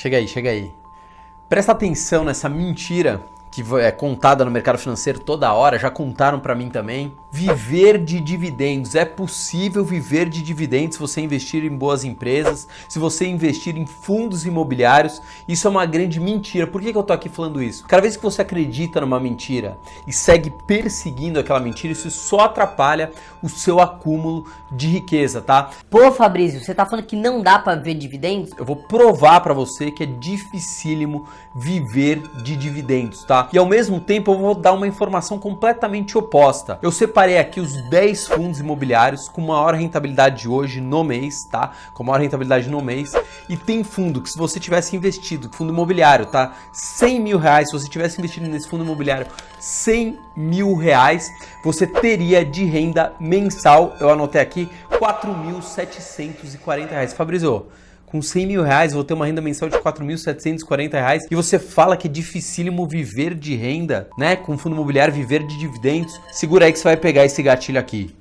Chega aí, chega aí. Presta atenção nessa mentira que é contada no mercado financeiro toda hora, já contaram para mim também. Viver de dividendos. É possível viver de dividendos se você investir em boas empresas, se você investir em fundos imobiliários. Isso é uma grande mentira. Por que, que eu tô aqui falando isso? Cada vez que você acredita numa mentira e segue perseguindo aquela mentira, isso só atrapalha o seu acúmulo de riqueza, tá? Pô, Fabrício, você tá falando que não dá para ver dividendos? Eu vou provar para você que é dificílimo viver de dividendos, tá? E ao mesmo tempo eu vou dar uma informação completamente oposta. Eu separei aqui os 10 fundos imobiliários com maior rentabilidade de hoje no mês, tá? Com maior rentabilidade no mês. E tem fundo que se você tivesse investido, fundo imobiliário, tá? 100 mil reais, se você tivesse investido nesse fundo imobiliário 100 mil reais, você teria de renda mensal, eu anotei aqui, 4.740 reais. Fabrício, com 100 mil reais, vou ter uma renda mensal de 4.740 reais e você fala que é dificílimo viver de renda, né? Com fundo imobiliário, viver de dividendos. Segura aí que você vai pegar esse gatilho aqui.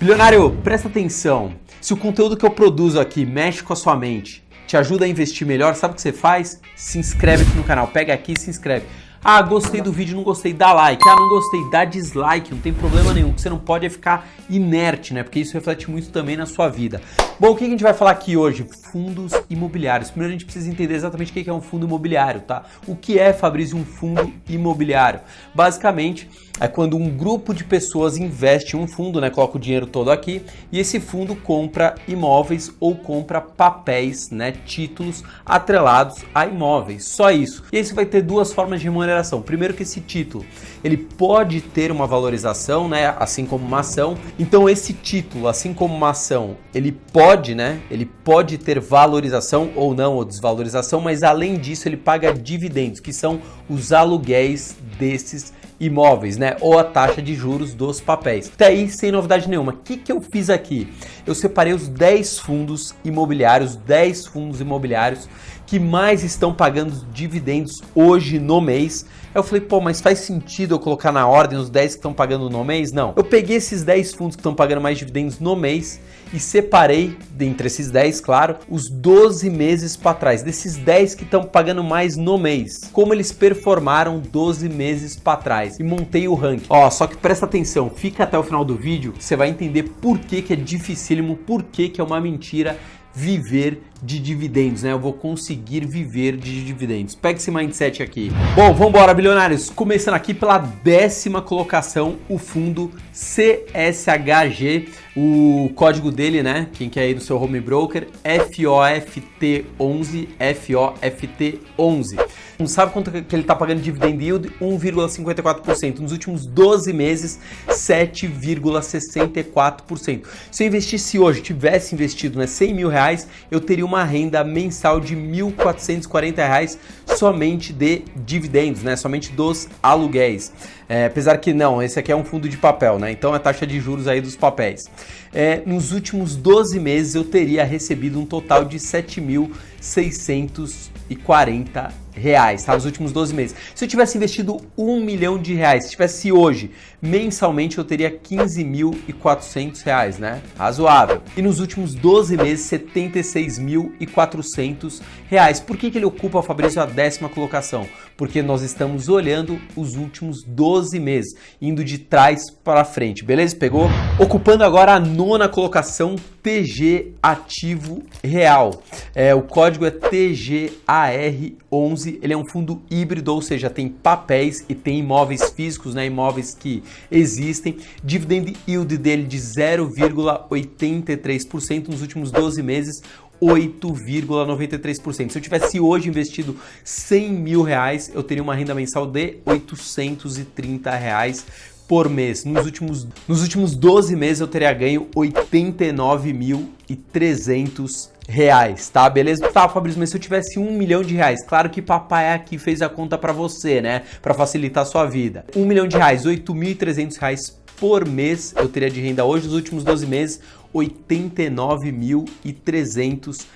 Bilionário, presta atenção. Se o conteúdo que eu produzo aqui mexe com a sua mente, te ajuda a investir melhor, sabe o que você faz? Se inscreve aqui no canal, pega aqui e se inscreve. Ah, gostei do vídeo, não gostei, dá like. Ah, não gostei, dá dislike, não tem problema nenhum. Que você não pode ficar inerte, né? Porque isso reflete muito também na sua vida. Bom, o que a gente vai falar aqui hoje? Fundos imobiliários. Primeiro a gente precisa entender exatamente o que é um fundo imobiliário, tá? O que é, Fabrício, um fundo imobiliário? Basicamente, é quando um grupo de pessoas investe em um fundo, né? Coloca o dinheiro todo aqui e esse fundo compra imóveis ou compra papéis, né? Títulos atrelados a imóveis. Só isso. E aí você vai ter duas formas de remuneração. Primeiro que esse título, ele pode ter uma valorização, né? Assim como uma ação. Então esse título, assim como uma ação, ele pode, né? Ele pode ter valorização ou não, ou desvalorização, mas além disso ele paga dividendos, que são os aluguéis desses imóveis, né? Ou a taxa de juros dos papéis. Até aí, sem novidade nenhuma. O que, que eu fiz aqui? Eu separei os 10 fundos imobiliários, 10 fundos imobiliários que mais estão pagando dividendos hoje no mês. Eu falei, pô, mas faz sentido eu colocar na ordem os 10 que estão pagando no mês? Não. Eu peguei esses 10 fundos que estão pagando mais dividendos no mês e separei, dentre esses 10, claro, os 12 meses para trás, desses 10 que estão pagando mais no mês. Como eles performaram 12 meses para trás e montei o ranking. Ó, só que presta atenção, fica até o final do vídeo, você vai entender por que, que é dificílimo, por que, que é uma mentira viver de dividendos, né? Eu vou conseguir viver de dividendos. Pega esse mindset aqui. Bom, vamos embora, bilionários. Começando aqui pela décima colocação, o fundo CSHG, o código dele, né? Quem quer ir no seu home broker, FOFT11, FOFT11. Não sabe quanto que ele está pagando dividend yield? 1,54%. Nos últimos 12 meses, 7,64%. Se eu investisse hoje, tivesse investido né, 100 mil reais, eu teria uma renda mensal de 1.440 reais somente de dividendos, né? Somente dos aluguéis. É, apesar que não, esse aqui é um fundo de papel, né? Então é a taxa de juros aí dos papéis. É, nos últimos 12 meses eu teria recebido um total de 7.640 reais, tá? Nos últimos 12 meses. Se eu tivesse investido um milhão de reais, se tivesse hoje, mensalmente eu teria 15.400 reais, né? Razoável. E nos últimos 12 meses, 76.400 reais. Por que, que ele ocupa, Fabrício, a décima colocação? Porque nós estamos olhando os últimos 12 meses, indo de trás para frente, beleza? Pegou? Ocupando agora a nona colocação, TG Ativo Real. É, o código é TGAR11. Ele é um fundo híbrido, ou seja, tem papéis e tem imóveis físicos, né? Imóveis que existem. Dividend yield dele de 0,83% nos últimos 12 meses. 8,93%. Se eu tivesse hoje investido 100 mil reais, eu teria uma renda mensal de 830 reais por mês. Nos últimos, nos últimos 12 meses eu teria ganho 89.300 reais, tá? Beleza? Tá, Fabrício, mas se eu tivesse um milhão de reais, claro que papai aqui fez a conta para você, né? Para facilitar a sua vida. Um milhão de reais, 8.300 reais por mês eu teria de renda hoje, nos últimos 12 meses, 89.300 reais.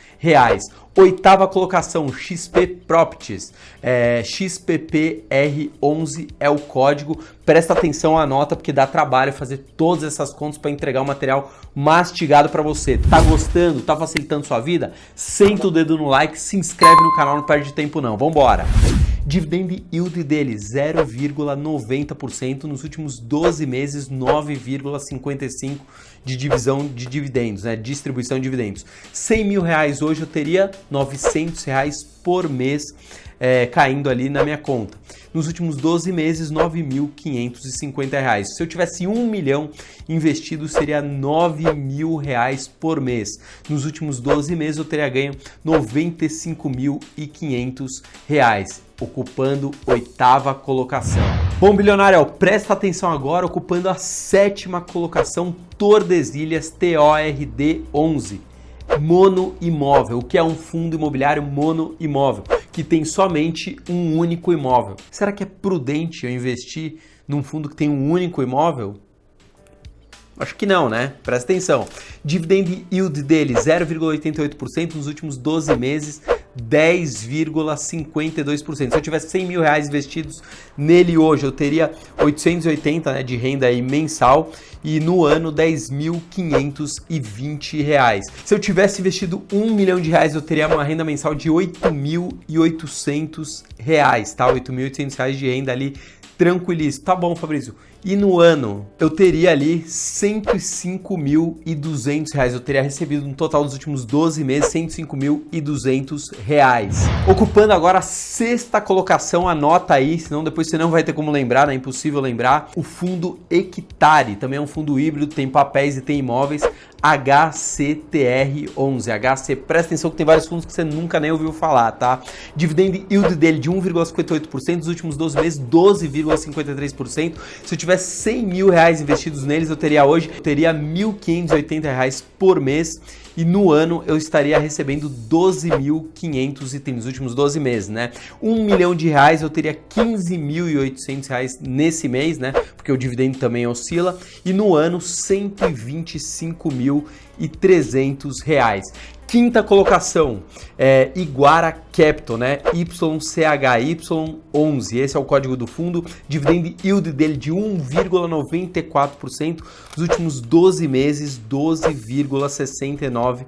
Oitava colocação, XP Properties. É, XPPR11 é o código. Presta atenção à nota porque dá trabalho fazer todas essas contas para entregar o material mastigado para você. Tá gostando? Tá facilitando sua vida? Senta o dedo no like, se inscreve no canal, não perde tempo não. Vambora! Dividend yield dele 0,90%, nos últimos 12 meses 9,55% de divisão de dividendos, né? distribuição de dividendos. 100 mil reais hoje eu teria 900 reais por mês é, caindo ali na minha conta. Nos últimos 12 meses, 9.550 reais. Se eu tivesse um milhão investido, seria 9 mil reais por mês. Nos últimos 12 meses, eu teria ganho 95.500 reais ocupando oitava colocação. Bom, bilionário, presta atenção agora, ocupando a sétima colocação, Tordesilhas TORD 11. Mono imóvel, o que é um fundo imobiliário mono imóvel, que tem somente um único imóvel. Será que é prudente eu investir num fundo que tem um único imóvel? Acho que não, né? Presta atenção. Dividend yield dele 0,88% nos últimos 12 meses, 10,52%. Se eu tivesse 100 mil reais investidos nele hoje, eu teria 880 né, de renda aí mensal e no ano 10.520 reais. Se eu tivesse investido um milhão de reais, eu teria uma renda mensal de 8.800 reais, tá? 8.800 reais de renda ali tranquilíssimo. Tá bom, Fabrício. E no ano eu teria ali 105.200 reais. Eu teria recebido no total dos últimos 12 meses 105.200 reais. Ocupando agora a sexta colocação, anota aí, senão depois você não vai ter como lembrar, né? É impossível lembrar. O fundo Hectare, também é um fundo híbrido, tem papéis e tem imóveis. HCTR11. HC, presta atenção que tem vários fundos que você nunca nem ouviu falar, tá? Dividend yield dele de 1,58%, nos últimos 12 meses 12,53%. Se eu tivesse 100 mil reais investidos neles, eu teria hoje, eu teria 1.580 reais por mês e no ano eu estaria recebendo 12.530 nos últimos 12 meses, né? Um milhão de reais eu teria 15.800 reais nesse mês, né? Porque o dividendo também oscila e no ano 125.300 reais. Quinta colocação, é, Iguara Capital, né? YCHY11. Esse é o código do fundo. Dividend yield dele de 1,94%. Nos últimos 12 meses, 12,69%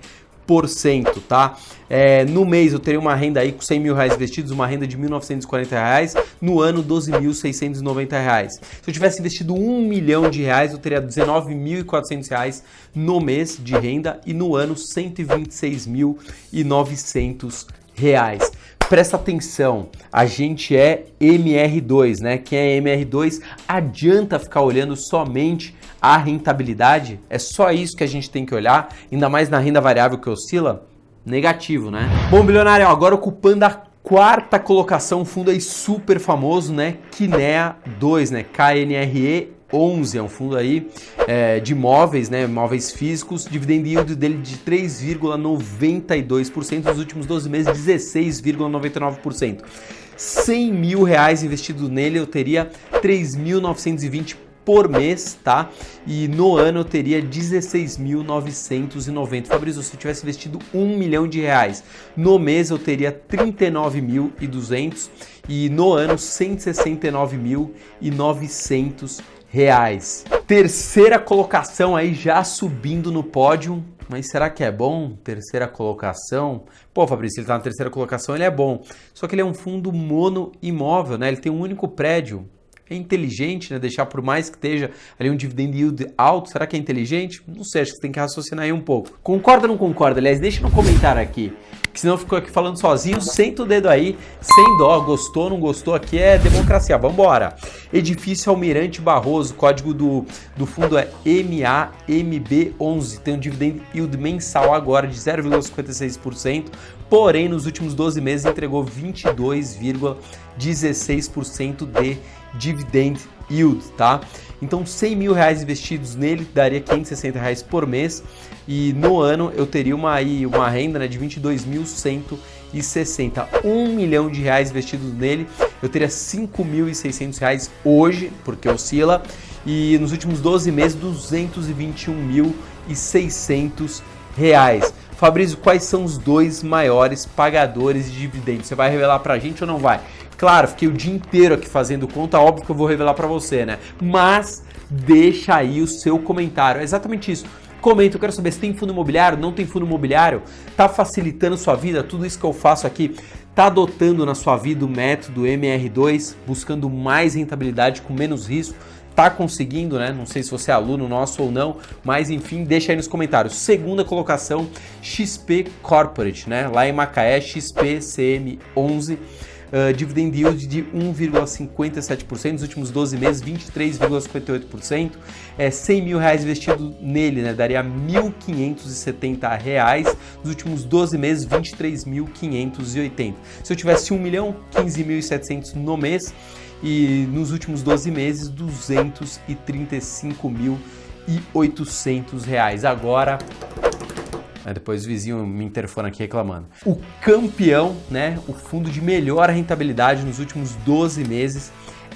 tá? É, no mês eu teria uma renda aí com 100 mil reais investidos, uma renda de 1.940 reais, no ano 12.690 reais. Se eu tivesse investido um milhão de reais, eu teria 19.400 reais no mês de renda e no ano 126.900 reais presta atenção, a gente é MR2, né? Quem é MR2 adianta ficar olhando somente a rentabilidade? É só isso que a gente tem que olhar, ainda mais na renda variável que oscila? Negativo, né? Bom, bilionário, agora ocupando a quarta colocação, um fundo aí super famoso, né? Kinea 2, né? KNRE 11, é um fundo aí é, de imóveis, né, imóveis físicos, dividend yield dele de 3,92%, nos últimos 12 meses 16,99%. 100 mil reais investido nele eu teria 3.920 por mês, tá? E no ano eu teria 16.990. Fabrício, se eu tivesse investido um milhão de reais, no mês eu teria 39.200 e no ano 169.900 reais. Terceira colocação aí já subindo no pódio. Mas será que é bom? Terceira colocação? Pô, Fabrício, ele tá na terceira colocação, ele é bom. Só que ele é um fundo mono imóvel, né? Ele tem um único prédio. É inteligente, né? Deixar por mais que esteja ali um dividend yield alto, será que é inteligente? Não sei, acho que você tem que raciocinar aí um pouco. Concorda ou não concorda? Aliás, deixa no comentário aqui que senão ficou aqui falando sozinho, senta o dedo aí, sem dó, gostou, não gostou, aqui é democracia, vambora. Edifício Almirante Barroso, código do, do fundo é MAMB11, tem um dividend yield mensal agora de 0,56%, porém nos últimos 12 meses entregou 22,16% de dividend yield, tá? Então 100 mil reais investidos nele daria 560 reais por mês e no ano eu teria uma, aí, uma renda né, de 22.160. Um milhão de reais investidos nele, eu teria 5.600 reais hoje, porque oscila, e nos últimos 12 meses 221 mil e 600 reais. Fabrício, quais são os dois maiores pagadores de dividendos? Você vai revelar pra gente ou não vai? Claro, fiquei o dia inteiro aqui fazendo conta, óbvio que eu vou revelar para você, né? Mas deixa aí o seu comentário. É exatamente isso. Comenta, eu quero saber se tem fundo imobiliário, não tem fundo imobiliário, tá facilitando sua vida, tudo isso que eu faço aqui, tá adotando na sua vida o método MR2, buscando mais rentabilidade com menos risco, tá conseguindo, né? Não sei se você é aluno nosso ou não, mas enfim, deixa aí nos comentários. Segunda colocação, XP Corporate, né? Lá em Macaé, XP CM11 uh, dividend yield de 1,57%, nos últimos 12 meses 23,58%, é, 100 mil reais investido nele, né, daria 1.570 reais, nos últimos 12 meses 23.580. Se eu tivesse 1 milhão, 15.700 no mês, e nos últimos 12 meses 235.800 reais. Agora Aí depois o vizinho me interfona aqui reclamando. O campeão, né? O fundo de melhor rentabilidade nos últimos 12 meses,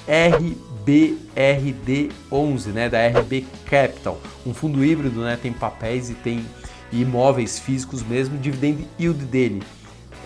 RBRD11, né? Da RB Capital. Um fundo híbrido, né? Tem papéis e tem imóveis físicos mesmo. Dividend yield dele,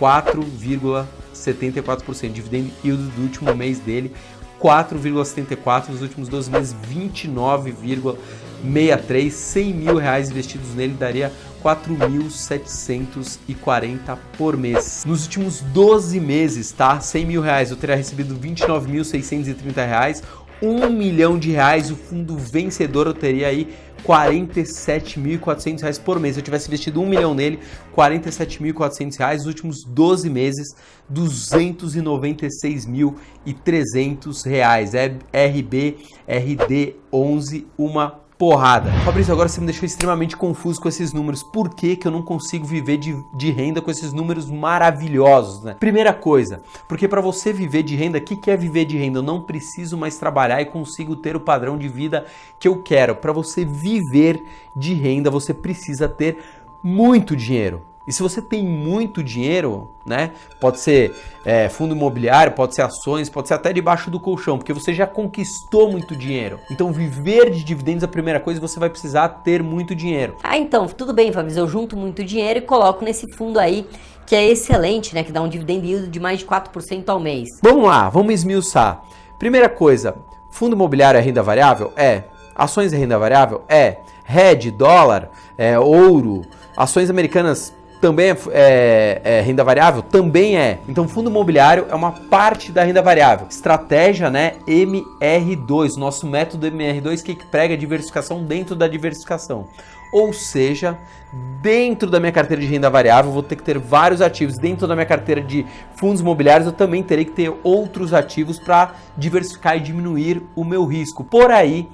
4,74%. Dividend yield do último mês dele, 4,74 nos últimos 12 meses, 29,63. 100 mil reais investidos nele daria 4.740 por mês. Nos últimos 12 meses, tá? 100 mil reais eu teria recebido 29.630 reais. 1 milhão de reais, o fundo vencedor eu teria aí 47.400 reais por mês. Se eu tivesse investido 1 milhão nele, 47.400 reais. Nos últimos 12 meses, 296.300 reais. É RB, RD 11, uma porrada. Fabrício, agora você me deixou extremamente confuso com esses números. Por que, que eu não consigo viver de, de renda com esses números maravilhosos, né? Primeira coisa, porque para você viver de renda, o que, que é viver de renda? Eu não preciso mais trabalhar e consigo ter o padrão de vida que eu quero. Para você viver de renda, você precisa ter muito dinheiro. E se você tem muito dinheiro, né? Pode ser é, fundo imobiliário, pode ser ações, pode ser até debaixo do colchão, porque você já conquistou muito dinheiro. Então, viver de dividendos, a primeira coisa, você vai precisar ter muito dinheiro. Ah, então, tudo bem, Fabrício. Eu junto muito dinheiro e coloco nesse fundo aí que é excelente, né? Que dá um dividend yield de mais de 4% ao mês. Vamos lá, vamos esmiuçar. Primeira coisa, fundo imobiliário é renda variável? É. Ações é renda variável? É. Red, dólar, é, ouro, ações americanas também é, é, é, renda variável? Também é. Então, fundo imobiliário é uma parte da renda variável. Estratégia, né? MR2, nosso método MR2 que prega diversificação dentro da diversificação. Ou seja, dentro da minha carteira de renda variável, vou ter que ter vários ativos. Dentro da minha carteira de fundos imobiliários, eu também terei que ter outros ativos para diversificar e diminuir o meu risco. Por aí,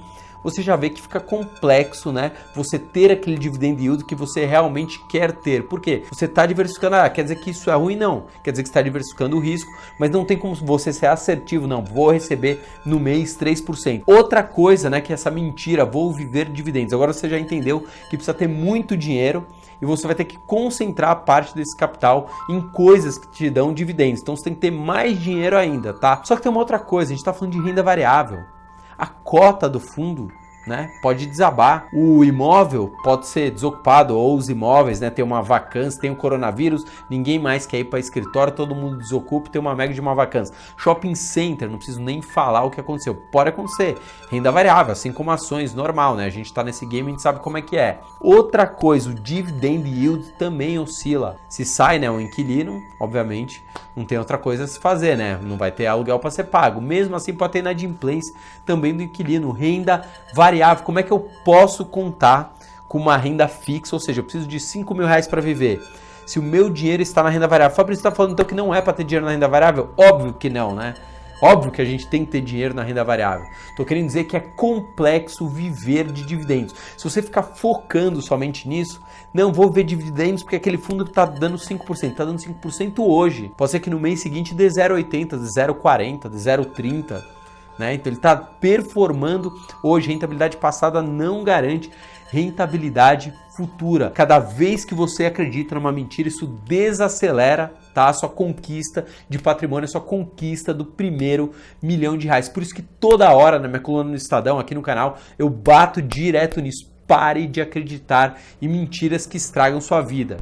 você já vê que fica complexo, né? Você ter aquele dividend yield que você realmente quer ter. Por quê? Você está diversificando, ah, quer dizer que isso é ruim? Não. Quer dizer que está diversificando o risco, mas não tem como você ser assertivo, não. Vou receber no mês 3%. Outra coisa, né, que é essa mentira, vou viver dividendos. Agora você já entendeu que precisa ter muito dinheiro e você vai ter que concentrar parte desse capital em coisas que te dão dividendos. Então você tem que ter mais dinheiro ainda, tá? Só que tem uma outra coisa, a gente está falando de renda variável a cota do fundo né, pode desabar. O imóvel pode ser desocupado ou os imóveis, né, tem uma vacância, tem o coronavírus, ninguém mais quer ir para escritório, todo mundo desocupa, tem uma mega de uma vacância. Shopping center, não preciso nem falar o que aconteceu. Pode acontecer. Renda variável, assim como ações, normal, né? A gente está nesse game, a gente sabe como é que é. Outra coisa, o dividend yield também oscila. Se sai, né, um inquilino, obviamente, não tem outra coisa a se fazer, né? Não vai ter aluguel para ser pago. Mesmo assim, pode ter inadimplência também do inquilino. Renda variável, como é que eu posso contar com uma renda fixa? Ou seja, eu preciso de 5 mil reais para viver. Se o meu dinheiro está na renda variável. Fabrício está falando então que não é para ter dinheiro na renda variável? Óbvio que não, né? Óbvio que a gente tem que ter dinheiro na renda variável. Estou querendo dizer que é complexo viver de dividendos. Se você ficar focando somente nisso, não vou ver dividendos porque aquele fundo está dando 5%, está dando 5% hoje. Pode ser que no mês seguinte dê 0,80, de 0,40, de 0,30. Né? Então ele está performando hoje. Rentabilidade passada não garante rentabilidade futura. Cada vez que você acredita numa mentira, isso desacelera tá? A sua conquista de patrimônio, a sua conquista do primeiro milhão de reais. Por isso que toda hora na minha coluna no Estadão, aqui no canal, eu bato direto nisso. pare de acreditar em mentiras que estragam sua vida.